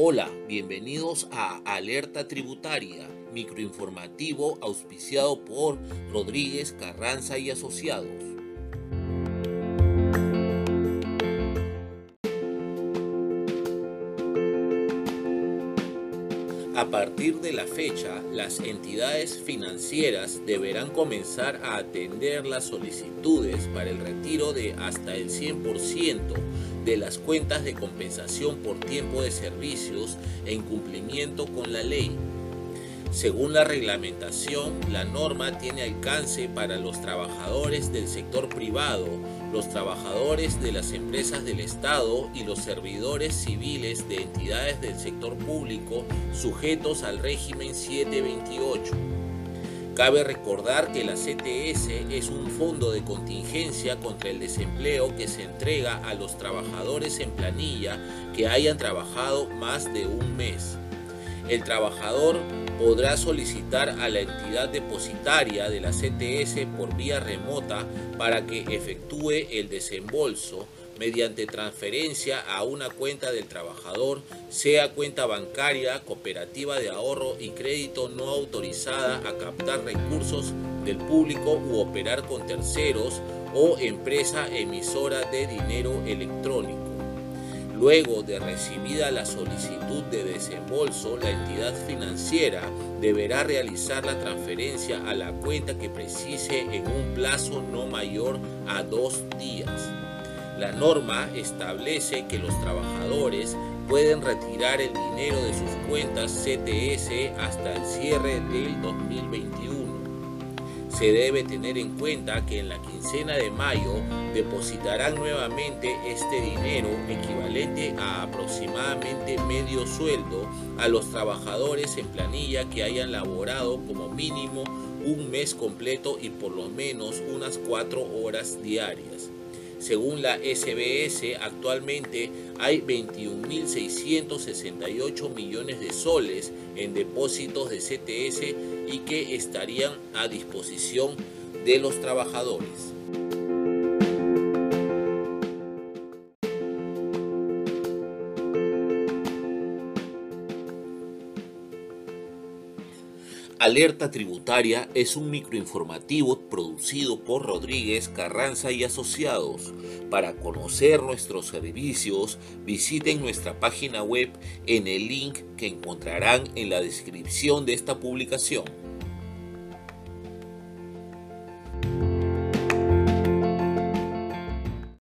Hola, bienvenidos a Alerta Tributaria, microinformativo auspiciado por Rodríguez Carranza y Asociados. A partir de la fecha, las entidades financieras deberán comenzar a atender las solicitudes para el retiro de hasta el 100% de las cuentas de compensación por tiempo de servicios en cumplimiento con la ley. Según la reglamentación, la norma tiene alcance para los trabajadores del sector privado, los trabajadores de las empresas del Estado y los servidores civiles de entidades del sector público sujetos al régimen 728. Cabe recordar que la CTS es un fondo de contingencia contra el desempleo que se entrega a los trabajadores en planilla que hayan trabajado más de un mes. El trabajador podrá solicitar a la entidad depositaria de la CTS por vía remota para que efectúe el desembolso mediante transferencia a una cuenta del trabajador, sea cuenta bancaria, cooperativa de ahorro y crédito no autorizada a captar recursos del público u operar con terceros o empresa emisora de dinero electrónico. Luego de recibida la solicitud de desembolso, la entidad financiera deberá realizar la transferencia a la cuenta que precise en un plazo no mayor a dos días. La norma establece que los trabajadores pueden retirar el dinero de sus cuentas CTS hasta el cierre del 2021. Se debe tener en cuenta que en la quincena de mayo depositarán nuevamente este dinero equivalente a aproximadamente medio sueldo a los trabajadores en planilla que hayan laborado como mínimo un mes completo y por lo menos unas cuatro horas diarias. Según la SBS, actualmente hay 21.668 millones de soles en depósitos de CTS y que estarían a disposición de los trabajadores. Alerta Tributaria es un microinformativo producido por Rodríguez Carranza y Asociados. Para conocer nuestros servicios, visiten nuestra página web en el link que encontrarán en la descripción de esta publicación.